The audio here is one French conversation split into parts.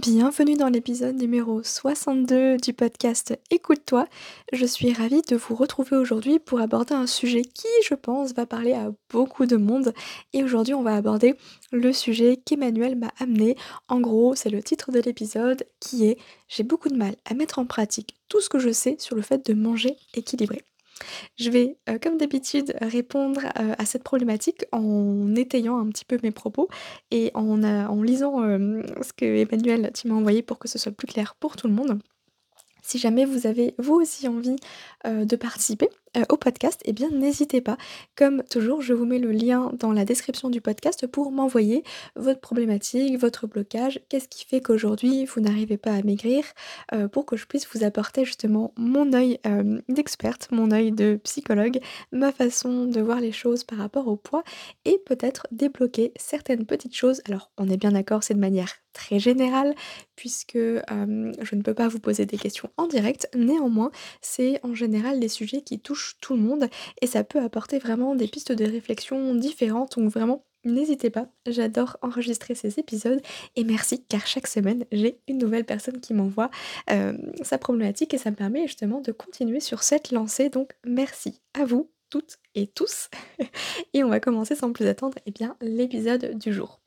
Bienvenue dans l'épisode numéro 62 du podcast Écoute-toi. Je suis ravie de vous retrouver aujourd'hui pour aborder un sujet qui, je pense, va parler à beaucoup de monde. Et aujourd'hui, on va aborder le sujet qu'Emmanuel m'a amené. En gros, c'est le titre de l'épisode qui est J'ai beaucoup de mal à mettre en pratique tout ce que je sais sur le fait de manger équilibré. Je vais, euh, comme d'habitude, répondre euh, à cette problématique en étayant un petit peu mes propos et en, euh, lisant ce que Emmanuel tu envoyé pour que ce soit plus clair pour tout le monde. Si jamais vous avez vous aussi envie de participer, au podcast, eh bien n'hésitez pas. Comme toujours, je vous mets le lien dans la description du podcast pour m'envoyer votre problématique, votre blocage, qu'est-ce qui fait qu'aujourd'hui vous n'arrivez pas à maigrir, euh, pour que je puisse vous apporter justement mon œil euh, d'experte, mon œil de psychologue, ma façon de voir les choses par rapport au poids et peut-être débloquer certaines petites choses. Alors on est bien d'accord, c'est de manière très générale puisque je ne peux pas vous poser des questions en direct. Néanmoins, c'est en général des sujets qui touchent tout le monde et ça peut apporter vraiment des pistes de réflexion différentes. Donc vraiment, n'hésitez pas, j'adore enregistrer ces épisodes et merci car chaque semaine j'ai une nouvelle personne qui m'envoie euh, sa problématique et ça me permet justement de continuer sur cette lancée. Donc merci à vous toutes et tous. et on va commencer sans plus attendre et eh bien l'épisode du jour.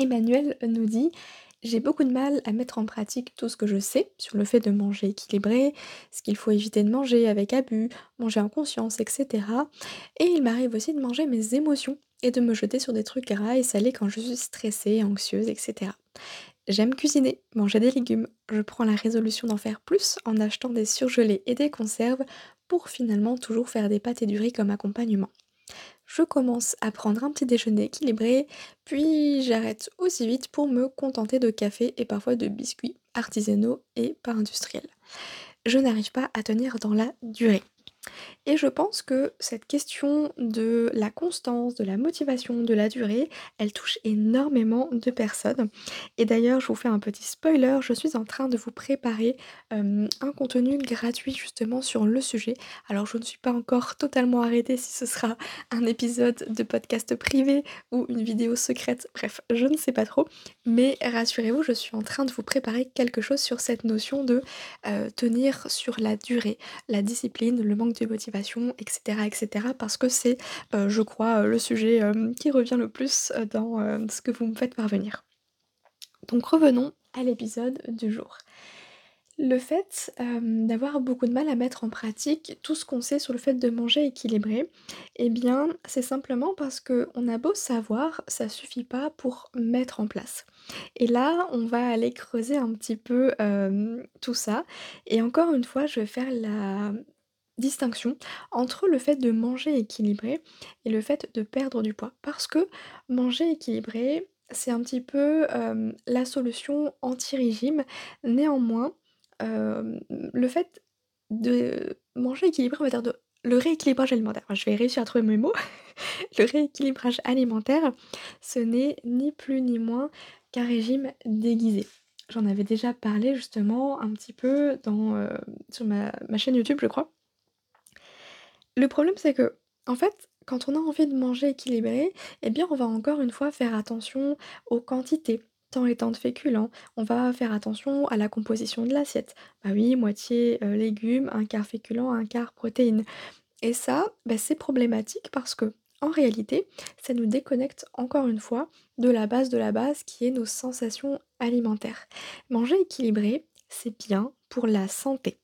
Emmanuel nous dit j'ai beaucoup de mal à mettre en pratique tout ce que je sais sur le fait de manger équilibré, ce qu'il faut éviter de manger avec abus, manger en conscience, etc. Et il m'arrive aussi de manger mes émotions et de me jeter sur des trucs gras et salés quand je suis stressée, anxieuse, etc. J'aime cuisiner, manger des légumes. Je prends la résolution d'en faire plus en achetant des surgelés et des conserves pour finalement toujours faire des pâtes et du riz comme accompagnement je commence à prendre un petit déjeuner équilibré, puis j'arrête aussi vite pour me contenter de café et parfois de biscuits artisanaux et pas industriels. Je n'arrive pas à tenir dans la durée. Et je pense que cette question de la constance, de la motivation, de la durée, elle touche énormément de personnes. Et d'ailleurs, je vous fais un petit spoiler, je suis en train de vous préparer un contenu gratuit justement sur le sujet. Alors je ne suis pas encore totalement arrêtée si ce sera un épisode de podcast privé ou une vidéo secrète, bref, je ne sais pas trop. Mais rassurez-vous, je suis en train de vous préparer quelque chose sur cette notion de tenir sur la durée, la discipline, le manque de motivation etc. etc. parce que c'est, euh, je crois, euh, le sujet euh, qui revient le plus dans ce que vous me faites parvenir. Donc revenons à l'épisode du jour. Le fait d'avoir beaucoup de mal à mettre en pratique tout ce qu'on sait sur le fait de manger équilibré, eh bien c'est simplement parce qu'on a beau savoir, ça suffit pas pour mettre en place. Et là, on va aller creuser un petit peu tout ça. Et encore une fois, je vais faire la, distinction entre le fait de manger équilibré et le fait de perdre du poids. Parce que manger équilibré, c'est un petit peu la solution anti-régime. Néanmoins, le fait de manger équilibré, on va dire de le rééquilibrage alimentaire, je vais réussir à trouver mes mots. le rééquilibrage alimentaire, ce n'est ni plus ni moins qu'un régime déguisé. J'en avais déjà parlé justement un petit peu dans, sur ma chaîne YouTube, je crois. Le problème, c'est que, en fait, quand on a envie de manger équilibré, eh bien, on va encore une fois faire attention aux quantités, tant et tant de féculents. On va faire attention à la composition de l'assiette. Bah oui, moitié euh, légumes, un quart féculent, un quart protéines. Et ça, bah, c'est problématique parce que, en réalité, ça nous déconnecte encore une fois de la base de la base qui est nos sensations alimentaires. Manger équilibré, c'est bien pour la santé.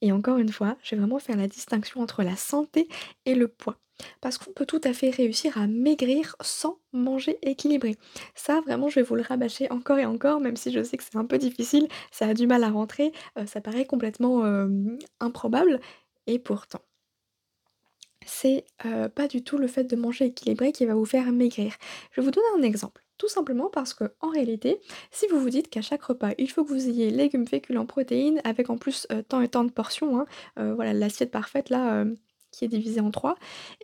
Et encore une fois, je vais vraiment faire la distinction entre la santé et le poids. Parce qu'on peut tout à fait réussir à maigrir sans manger équilibré. Ça, vraiment, je vais vous le rabâcher encore et encore, même si je sais que c'est un peu difficile, ça a du mal à rentrer, euh, ça paraît complètement improbable, et pourtant. C'est pas du tout le fait de manger équilibré qui va vous faire maigrir. Je vais vous donner un exemple. Tout simplement parce qu'en réalité, si vous vous dites qu'à chaque repas, il faut que vous ayez légumes, féculents, protéines avec en plus, heu, tant et tant de portions, hein, heu, voilà l'assiette parfaite là, hem, qui est divisée en 3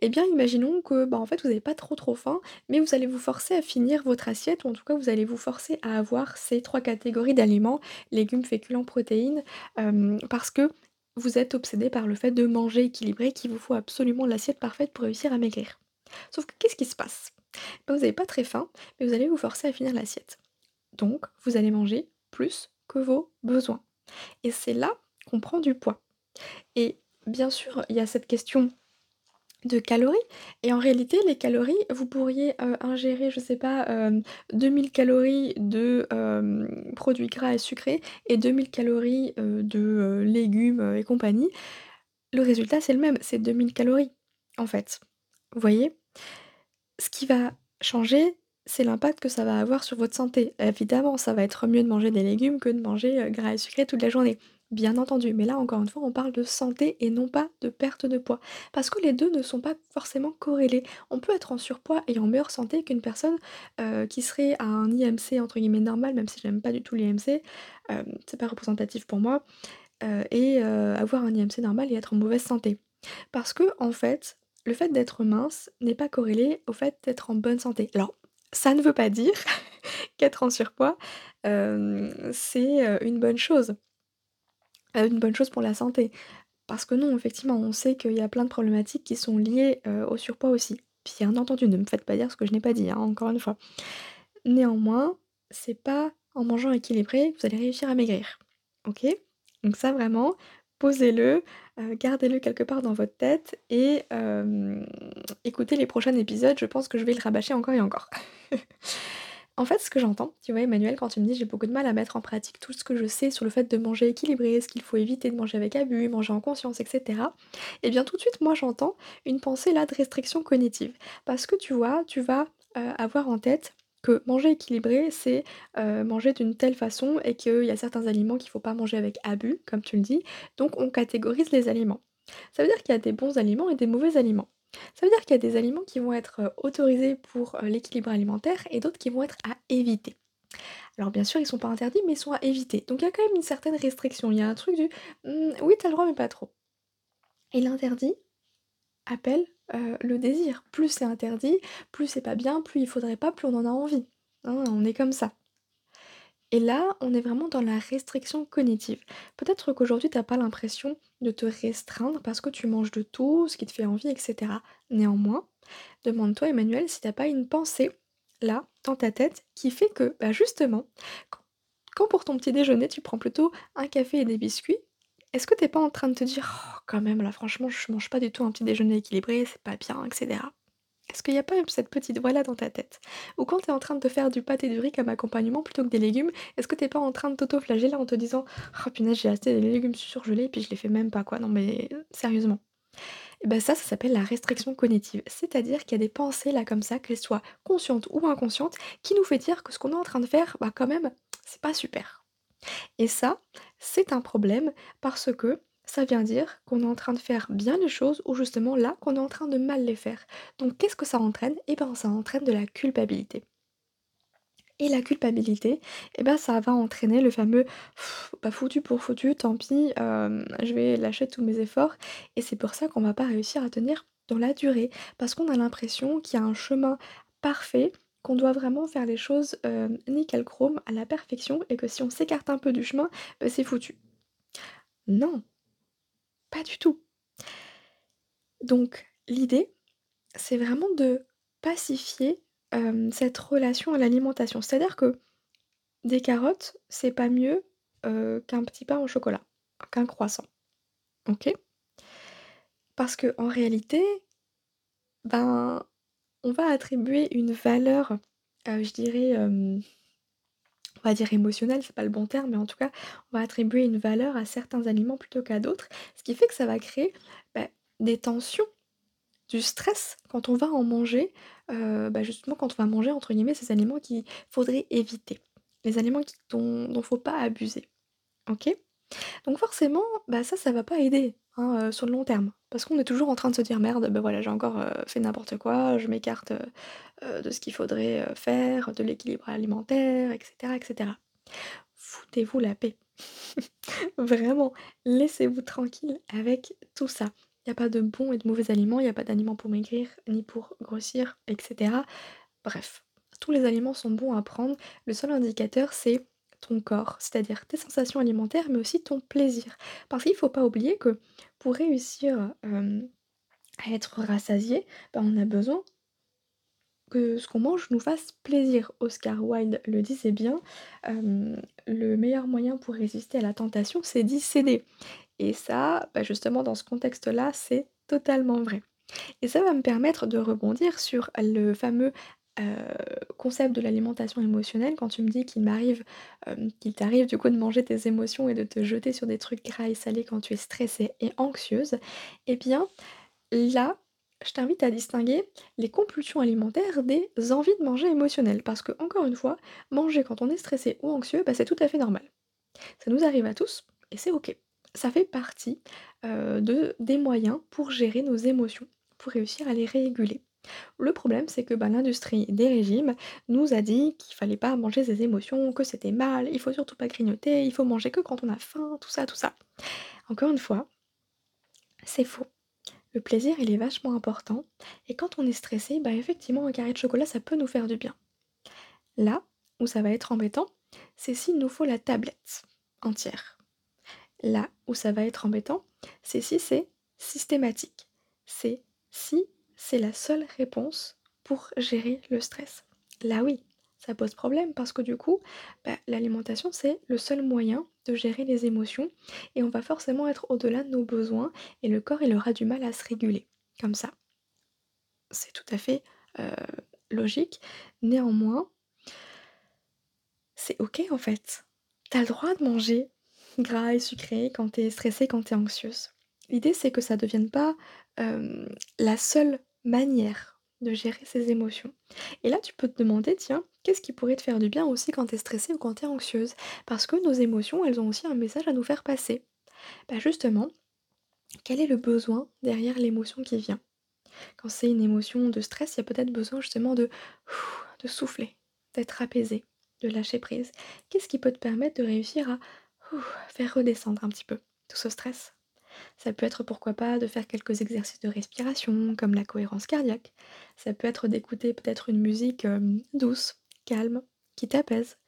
et bien imaginons que, bah, en fait vous avez pas trop, trop faim, mais vous allez vous forcer à finir votre assiette ou en tout cas vous allez vous forcer à avoir ces 3 catégories d'aliments, légumes, féculents, protéines, parce que vous êtes obsédé par le fait de manger équilibré, qu'il vous faut absolument l'assiette parfaite pour réussir à maigrir. Sauf que qu'est-ce qui se passe? Bah, vous avez pas très faim, mais vous allez vous forcer à finir l'assiette. Donc vous allez manger plus que vos besoins et c'est là qu'on prend du poids et bien sûr, il y a cette question de calories et en réalité les calories, vous pourriez, heu, ingérer je sais pas, hem, 2000 calories de, hem, produits gras et sucrés et 2000 calories, de, légumes, et compagnie. Le résultat c'est le même, c'est 2000 calories, en fait. Vous voyez? Ce qui va changer, c'est l'impact que ça va avoir sur votre santé. Évidemment, ça va être mieux de manger des légumes que de manger, heu, gras et sucré toute la journée. Bien entendu, mais là encore une fois, on parle de santé et non pas de perte de poids. Parce que les 2 ne sont pas forcément corrélés. On peut être en surpoids et en meilleure santé qu'une personne, heu, qui serait à un IMC entre guillemets «normal», même si j'aime pas du tout l'IMC, hem, c'est pas représentatif pour moi, et avoir un IMC normal et être en mauvaise santé. Parce qu'en fait, le fait d'être mince n'est pas corrélé au fait d'être en bonne santé. Alors, ça ne veut pas dire qu'être en surpoids, hem, c'est, heu, une bonne chose. Heu, une bonne chose pour la santé. Parce que non, effectivement, on sait qu'il y a plein de problématiques qui sont liées, au surpoids aussi. Bien entendu, ne me faites pas dire ce que je n'ai pas dit, hein, encore une fois. Néanmoins, c'est pas en mangeant équilibré que vous allez réussir à maigrir. OK? Donc ça vraiment, posez-le, heu, gardez-le quelque part dans votre tête et hem, écoutez les prochains épisodes, je pense que je vais le rabâcher encore et encore. En fait, ce que j'entends, tu vois, Emmanuel, quand tu me dis: «J'ai beaucoup de mal à mettre en pratique tout ce que je sais sur le fait de manger équilibré, ce qu'il faut éviter de manger avec abus, manger en conscience et cetera» et bien tout de suite, moi, j'entends une pensée là de restriction cognitive. Parce que tu vois, tu vas, heu, avoir en tête que manger équilibré, c'est, manger d'une telle façon et qu'il y a certains aliments qu'il faut pas manger avec abus, comme tu le dis, donc on catégorise les aliments. Ça veut dire qu'il y a des bons aliments et des mauvais aliments. Ça veut dire qu'il y a des aliments qui vont être, autorisés pour, l'équilibre alimentaire et d'autres qui vont être à éviter. Alors bien sûr, ils sont pas interdits, mais ils sont à éviter. Donc il y a quand même une certaine restriction. Il y a un truc du: «Mmh, oui, tu as le droit, mais pas trop» et l'interdit appelle, le désir. Plus c'est interdit, plus c'est pas bien, plus il faudrait pas, plus on en a envie. Hein, on est comme ça. Et là, on est vraiment dans la restriction cognitive. Peut-être qu'aujourd'hui, tu as pas l'impression de te restreindre parce que tu manges de tout, ce qui te fait envie, et cetera. Néanmoins, demande-toi, Emmanuel, si tu as pas une pensée, là, dans ta tête, qui fait que, bah, justement, quand pour ton petit déjeuner, tu prends plutôt un café et des biscuits, est-ce que tu es pas en train de te dire: «Oh quand même là, franchement, je mange pas du tout un petit déjeuner équilibré, c'est pas bien, et cetera». Est-ce qu'il y a pas cette petite voix-là dans ta tête? Ou quand tu es en train de te faire du pâté de riz comme accompagnement plutôt que des légumes, est-ce que tu es pas en train de t'auto-flageller en te disant: «Oh punaise, j'ai acheté des légumes surgelés et puis je les fais même pas quoi, non mais sérieusement?» et bah ça, ça s'appelle la restriction cognitive. C'est-à-dire qu'il y a des pensées là comme ça, qu'elles soient conscientes ou inconscientes, qui nous fait dire que ce qu'on est en train de faire, bah quand même, c'est pas super. Et ça, c'est un problème parce que ça vient dire qu'on est en train de faire bien les choses ou justement là, qu'on est en train de mal les faire. Donc qu'est-ce que ça entraîne? Et ben ça entraîne de la culpabilité. Et la culpabilité, et ben ça va entraîner le fameux: foutu pour foutu, tant pis, hem, je vais lâcher tous mes efforts» et c'est pour ça qu'on va pas réussir à tenir dans la durée. Parce qu'on a l'impression qu'il y a un chemin parfait, qu'on doit vraiment faire les choses, hem, nickel chrome, à la perfection et que si on s'écarte un peu du chemin, bah, c'est foutu. Non, pas du tout. Donc l'idée, c'est vraiment de pacifier, hem, cette relation à l'alimentation. C'est-à-dire que des carottes, c'est pas mieux, qu'un petit pain au chocolat, qu'un croissant, OK? Parce qu'en réalité, ben, on va attribuer une valeur, heu, je dirais, on va dire émotionnelle, c'est pas le bon terme, mais en tout cas, on va attribuer une valeur à certains aliments plutôt qu'à d'autres, ce qui fait que ça va créer, bah, des tensions, du stress quand on va en manger, heu, bah, justement quand on va manger entre guillemets «ces aliments qu'il faudrait éviter». Les aliments dont dont faut pas abuser, OK? Donc forcément, bah, ça, ça va pas aider, hein, heu, sur le long terme. Parce qu'on est toujours en train de se dire: «Merde, bah, voilà, j'ai encore, heu, fait n'importe quoi, je m'écarte, heu, de ce qu'il faudrait, faire, de l'équilibre alimentaire» et cetera et cetera. Foutez-vous la paix. Vraiment, laissez-vous tranquille avec tout ça. Il y a pas de bons et de mauvais aliments, il y a pas d'aliments pour maigrir, ni pour grossir et cetera. Bref, tous les aliments sont bons à prendre. Le seul indicateur, c'est ton corps, c'est-à-dire tes sensations alimentaires, mais aussi ton plaisir. Parce qu'il faut pas oublier que pour réussir, à être rassasié, bah, on a besoin que ce qu'on mange nous fasse plaisir. Oscar Wilde le disait bien, le meilleur moyen pour résister à la tentation, c'est d'y céder. Et ça, bah, justement dans ce contexte-là, c'est totalement vrai. Et ça va me permettre de rebondir sur le fameux, heu, concept de l'alimentation émotionnelle quand tu me dis qu'il m'arrive, hem, qu'il t'arrive du coup de manger tes émotions et de te jeter sur des trucs gras et salés quand tu es stressée et anxieuse. Et bien là, je t'invite à distinguer les compulsions alimentaires des envies de manger émotionnelles. Parce que encore une fois, manger quand on est stressé ou anxieux, bah, c'est tout à fait normal. Ça nous arrive à tous et c'est OK. Ça fait partie, de des moyens pour gérer nos émotions, pour réussir à les réguler. Le problème, c'est que, bah, l'industrie des régimes nous a dit qu'il fallait pas manger ses émotions, que c'était mal, il faut surtout pas grignoter, il faut manger que quand on a faim, tout ça, tout ça. Encore une fois, c'est faux. Le plaisir, il est vachement important et quand on est stressé, bah, effectivement, un carré de chocolat, ça peut nous faire du bien. Là où ça va être embêtant, c'est s'il nous faut la tablette entière. Là où ça va être embêtant, c'est si c'est systématique. C'est si c'est la seule réponse pour gérer le stress. Là oui, ça pose problème parce que du coup, bah, l'alimentation, c'est le seul moyen de gérer les émotions et on va forcément être au-delà de nos besoins et le corps, il aura du mal à se réguler comme ça. C'est tout à fait, heu, logique. Néanmoins c'est OK en fait. Tu as le droit de manger gras et sucré quand tu es stressée, quand tu es anxieuse. L'idée, c'est que ça devienne pas, hem, la seule manière de gérer ses émotions. Et là, tu peux te demander, tiens, qu'est-ce qui pourrait te faire du bien aussi quand tu es stressée ou quand tu es anxieuse? Parce que nos émotions, elles ont aussi un message à nous faire passer. Bah, justement, quel est le besoin derrière l'émotion qui vient? Quand c'est une émotion de stress, il y a peut-être besoin justement de de souffler, d'être apaisé, de lâcher prise. Qu'est-ce qui peut te permettre de réussir à faire redescendre un petit peu tout ce stress? Ça peut être pourquoi pas de faire quelques exercices de respiration comme la cohérence cardiaque. Ça peut être d'écouter peut-être une musique, hem, douce, calme, qui t'apaise.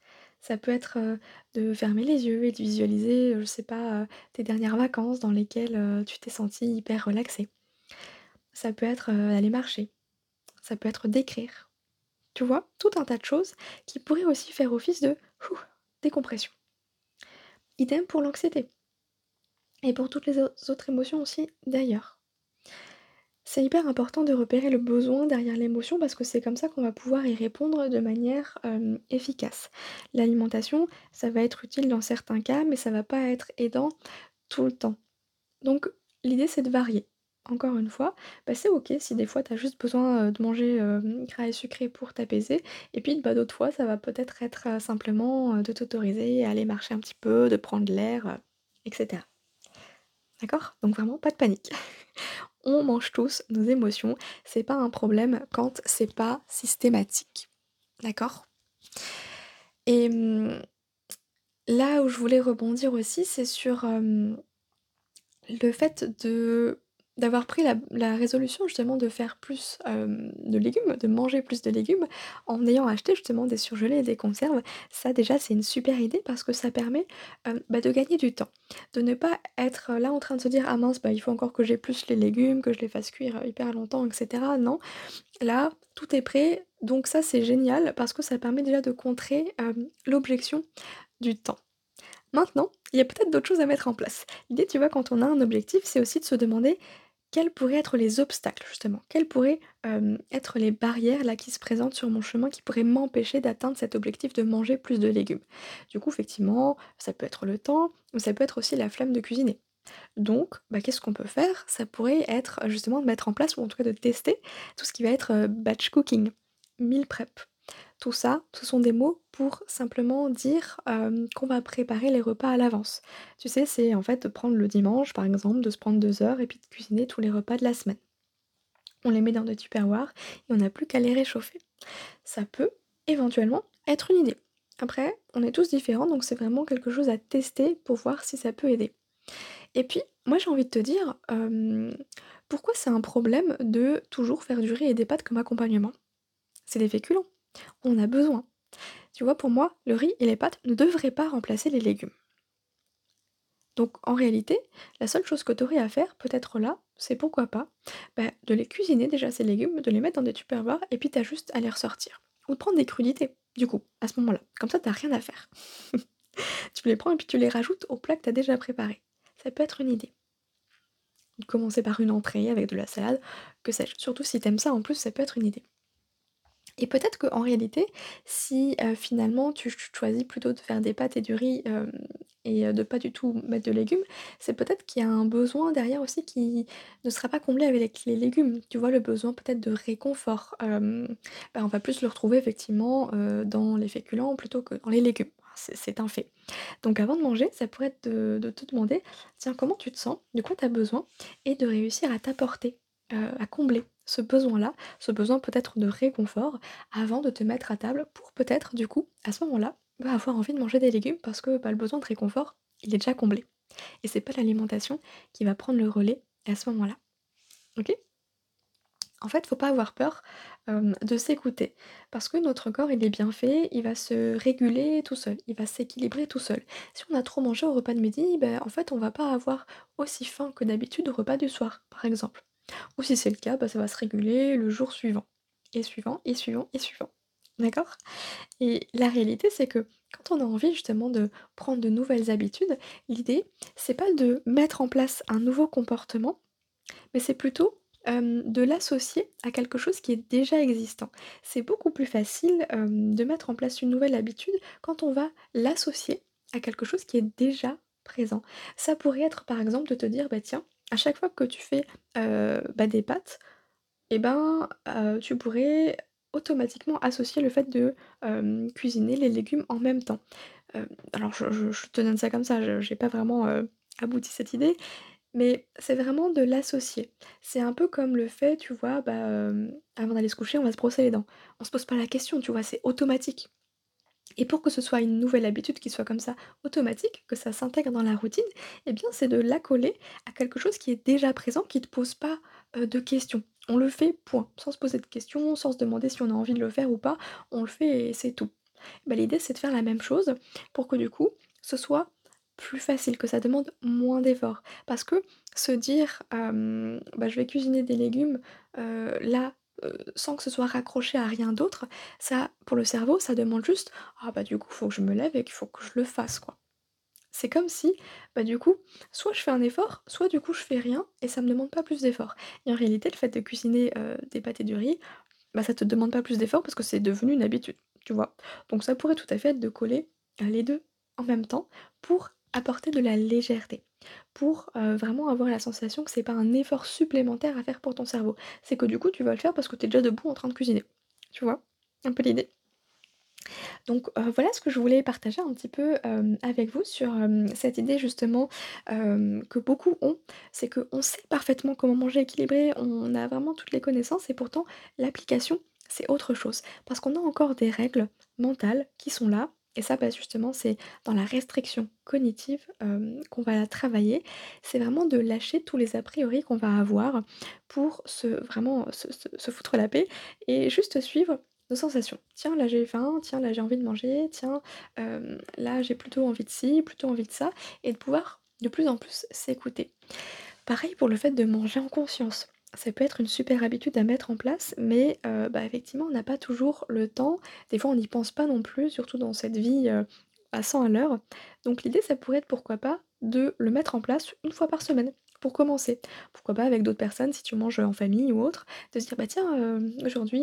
Ça peut être, heu, de fermer les yeux et de visualiser, heu, je sais pas, tes dernières vacances dans lesquelles, tu t'es sentie hyper relaxée. Ça peut être, heu, aller marcher, ça peut être d'écrire. Tu vois? Tout un tas de choses qui pourraient aussi faire office de décompression. Idem pour l'anxiété et pour toutes les au autres émotions aussi d'ailleurs. C'est hyper important de repérer le besoin derrière l'émotion parce que c'est comme ça qu'on va pouvoir y répondre de manière, hem, efficace. L'alimentation, ça va être utile dans certains cas, mais ça va pas être aidant tout le temps. Donc l'idée, c'est de varier. Encore une fois, bah, c'est OK si des fois tu as juste besoin, heu, de manger, hem, gras et sucré pour t'apaiser et puis, bah, d'autres fois, ça va peut-être être, simplement, de t'autoriser à aller marcher un petit peu, de prendre l'air, heu, et cetera. D'accord? Donc vraiment pas de panique. On mange tous nos émotions, c'est pas un problème quand c'est pas systématique. D'accord? Et mmh, là où je voulais rebondir aussi, c'est sur, le fait de d'avoir pris la résolution justement de faire plus, hem, de légumes, de manger plus de légumes en ayant acheté justement des surgelés et des conserves. Ça déjà, c'est une super idée parce que ça permet, hem, bah, de gagner du temps. De ne pas être là en train de se dire: «Ah mince, bah, il faut encore que j'épluche les légumes, que je les fasse cuire, hyper longtemps» et cetera. Non, là, tout est prêt, donc ça, c'est génial parce que ça permet déjà de contrer, l'objection du temps. Maintenant, il y a peut-être d'autres choses à mettre en place. L'idée, tu vois, quand on a un objectif, c'est aussi de se demander quels pourraient être les obstacles justement? Quelles pourraient, hem, être les barrières là qui se présentent sur mon chemin, qui pourraient m'empêcher d'atteindre cet objectif de manger plus de légumes? Du coup, effectivement, ça peut être le temps, ou ça peut être aussi la flemme de cuisiner. Donc, bah, qu'est-ce qu'on peut faire? Ça pourrait être, justement de mettre en place ou en tout cas de tester tout ce qui va être, heu, batch cooking, meal prep. Tout ça, ce sont des mots pour simplement dire, hem, qu'on va préparer les repas à l'avance. Tu sais, c'est en fait de prendre le dimanche, par exemple, de se prendre 2 heures et puis de cuisiner tous les repas de la semaine. On les met dans des tupperwares et on n'a plus qu'à les réchauffer. Ça peut éventuellement être une idée. Après, on est tous différents, donc c'est vraiment quelque chose à tester pour voir si ça peut aider. Et puis, moi j'ai envie de te dire, hem, pourquoi c'est un problème de toujours faire du riz et des pâtes comme accompagnement? C'est des féculents, on a besoin. Tu vois, pour moi, le riz et les pâtes ne devraient pas remplacer les légumes. Donc en réalité, la seule chose que tu aurais à faire, peut-être là, c'est pourquoi pas, bah, de les cuisiner déjà ces légumes, de les mettre dans des tupperwares et puis tu as juste à les ressortir. Ou de prendre des crudités, du coup, à ce moment-là. Comme ça, tu rien à faire. Tu les prends et puis tu les rajoutes au plat que tu as déjà préparé. Ça peut être une idée. Commencer par une entrée avec de la salade, que sais-je. Surtout si t'aimes ça en plus, ça peut être une idée. Et peut-être qu'en réalité, si, finalement tu ch choisis plutôt de faire des pâtes et du riz, et de pas du tout mettre de légumes, c'est peut-être qu'il y a un besoin derrière aussi qui ne sera pas comblé avec les légumes. Tu vois? Le besoin peut-être de réconfort, bah, on va plus le retrouver effectivement, dans les féculents plutôt que dans les légumes. C'est un fait. Donc avant de manger, ça pourrait être de de te demander: «Tiens, comment tu te sens? De quoi tu as besoin?» et de réussir à t'apporter, à combler ce besoin-là, ce besoin peut-être de réconfort avant de te mettre à table pour peut-être du coup, à ce moment-là, bah, avoir envie de manger des légumes parce que, bah, le besoin de réconfort, il est déjà comblé et c'est pas l'alimentation qui va prendre le relais à ce moment-là. OK? En fait, faut pas avoir peur, de s'écouter parce que notre corps, il est bien fait, il va se réguler tout seul, il va s'équilibrer tout seul. Si on a trop mangé au repas de midi, ben, en fait, on va pas avoir aussi faim que d'habitude au repas du soir, par exemple. Ou si c'est le cas, bah, ça va se réguler le jour suivant et suivant et suivant et suivant. D'accord? Et la réalité, c'est que quand on a envie justement de prendre de nouvelles habitudes, l'idée, c'est pas de mettre en place un nouveau comportement, mais c'est plutôt, de l'associer à quelque chose qui est déjà existant. C'est beaucoup plus facile, de mettre en place une nouvelle habitude quand on va l'associer à quelque chose qui est déjà présent. Ça pourrait être par exemple de te dire: «Bah tiens, à chaque fois que tu fais, heu, bah, des pâtes et ben, heu, tu pourrais automatiquement associer le fait de, hem, cuisiner les légumes en même temps. Alors je te donne ça comme ça, je j'ai pas vraiment, abouti cette idée, mais c'est vraiment de l'associer. C'est un peu comme le fait, tu vois, bah, avant d'aller se coucher, on va se brosser les dents. On se pose pas la question, tu vois? C'est automatique. Et pour que ce soit une nouvelle habitude qui soit comme ça automatique, que ça s'intègre dans la routine, eh bien c'est de l'accoler à quelque chose qui est déjà présent, qui ne te pose pas, heu, de questions. On le fait, point, sans se poser de questions, sans se demander si on a envie de le faire ou pas, on le fait et c'est tout. Bah, l'idée c'est de faire la même chose pour que du coup, ce soit plus facile, que ça demande moins d'efforts. Parce que se dire, «Bah, je vais cuisiner des légumes, heu, là, sans que ce soit raccroché à rien d'autre», ça pour le cerveau, ça demande juste: «Ah bah, du coup, faut que je me lève et qu'il faut que je le fasse, quoi». C'est comme si, bah, du coup, soit je fais un effort, soit du coup je fais rien et ça me demande pas plus d'efforts. Et en réalité, le fait de cuisiner, heu, des pâtes et du riz, bah, ça te demande pas plus d'efforts parce que c'est devenu une habitude, tu vois? Donc ça pourrait tout à fait être de coller, les 2 en même temps pour apporter de la légèreté, pour, heu, vraiment avoir la sensation que c'est pas un effort supplémentaire à faire pour ton cerveau. C'est que du coup, tu vas le faire parce que tu es déjà debout en train de cuisiner. Tu vois? Un peu l'idée? Donc, heu, voilà ce que je voulais partager un petit peu, hem, avec vous sur, cette idée justement, que beaucoup ont. C'est qu'on sait parfaitement comment manger équilibré, on a vraiment toutes les connaissances et pourtant l'application, c'est autre chose. Parce qu'on a encore des règles mentales qui sont là et ça, bah, justement, c'est dans la restriction cognitive, qu'on va travailler. C'est vraiment de lâcher tous les a priori qu'on va avoir pour vraiment se foutre la paix et juste suivre nos sensations. Tiens, là j'ai faim, tiens, là j'ai envie de manger, tiens, là j'ai plutôt envie de ci, plutôt envie de ça et de pouvoir de plus en plus s'écouter. Pareil pour le fait de manger en conscience. Ça peut être une super habitude à mettre en place, mais heu, bah, effectivement, on n'a pas toujours le temps. Des fois, on n'y pense pas non plus, surtout dans cette vie, heu, à 100 à l'heure. Donc l'idée, ça pourrait être, pourquoi pas, de le mettre en place une fois par semaine, pour commencer. Pourquoi pas avec d'autres personnes, si tu manges, en famille ou autre, de se dire: «Bah tiens, hem, aujourd'hui,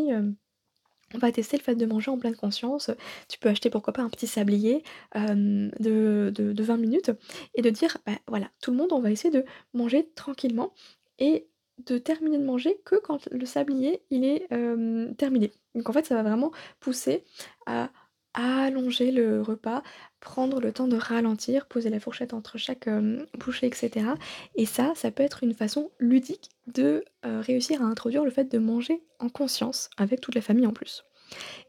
on va tester le fait de manger en pleine conscience, tu peux acheter pourquoi pas un petit sablier, de de de 20 minutes et de dire: «Bah, voilà, tout le monde on va essayer de manger tranquillement et de terminer de manger que quand le sablier il est, hem, terminé. Donc en fait, ça va vraiment pousser à allonger le repas, prendre le temps de ralentir, poser la fourchette entre chaque, hem, bouchée et cetera et ça, ça peut être une façon ludique de, heu, réussir à introduire le fait de manger en conscience avec toute la famille en plus.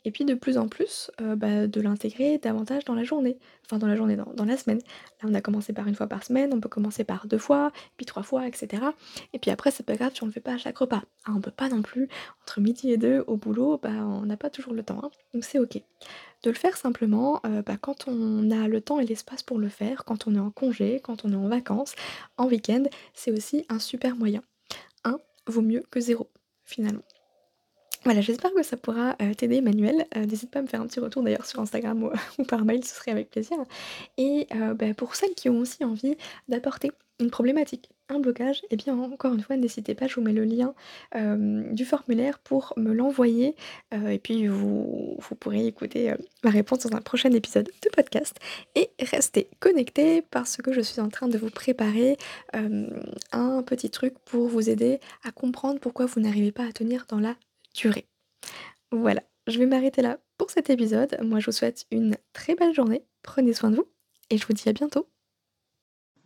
Et puis de plus en plus, heu, bah, de l'intégrer davantage dans la journée, enfin dans la journée, dans la semaine. Là, on a commencé par une fois par semaine, on peut commencer par 2 fois, puis 3 fois et cetera et puis après c'est pas grave si on le fait pas à chaque repas. Hein, on peut pas non plus entre midi et 2 au boulot, bah, on n'a pas toujours le temps, hein, donc c'est OK. De le faire simplement, heu, bah, quand on a le temps et l'espace pour le faire, quand on est en congé, quand on est en vacances, en week-end, c'est aussi un super moyen. Un vaut mieux que zéro finalement. Voilà, j'espère que ça pourra, heu, t'aider Manuel, heu, n'hésite pas à me faire un petit retour d'ailleurs sur Instagram ou par mail, ce serait avec plaisir. Et heu, bah, pour celles qui ont aussi envie d'apporter une problématique, un blocage et bien encore une fois n'hésitez pas, je vous mets le lien, du formulaire pour me l'envoyer, et puis vous vous pourrez écouter, ma réponse dans un prochain épisode de podcast. Et restez connectés parce que je suis en train de vous préparer, un petit truc pour vous aider à comprendre pourquoi vous n'arrivez pas à tenir dans la Voilà, je vais m'arrêter là pour cet épisode. Moi, je vous souhaite une très belle journée, prenez soin de vous et je vous dis à bientôt.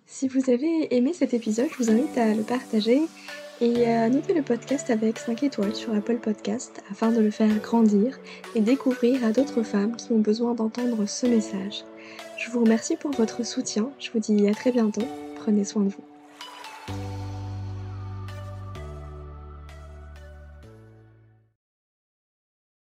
Si vous avez aimé cet épisode, je vous invite à le partager et à noter le podcast avec 5 étoiles sur Apple Podcast afin de le faire grandir et découvrir à d'autres femmes qui ont besoin d'entendre ce message. Je vous remercie pour votre soutien, je vous dis à très bientôt, prenez soin de vous.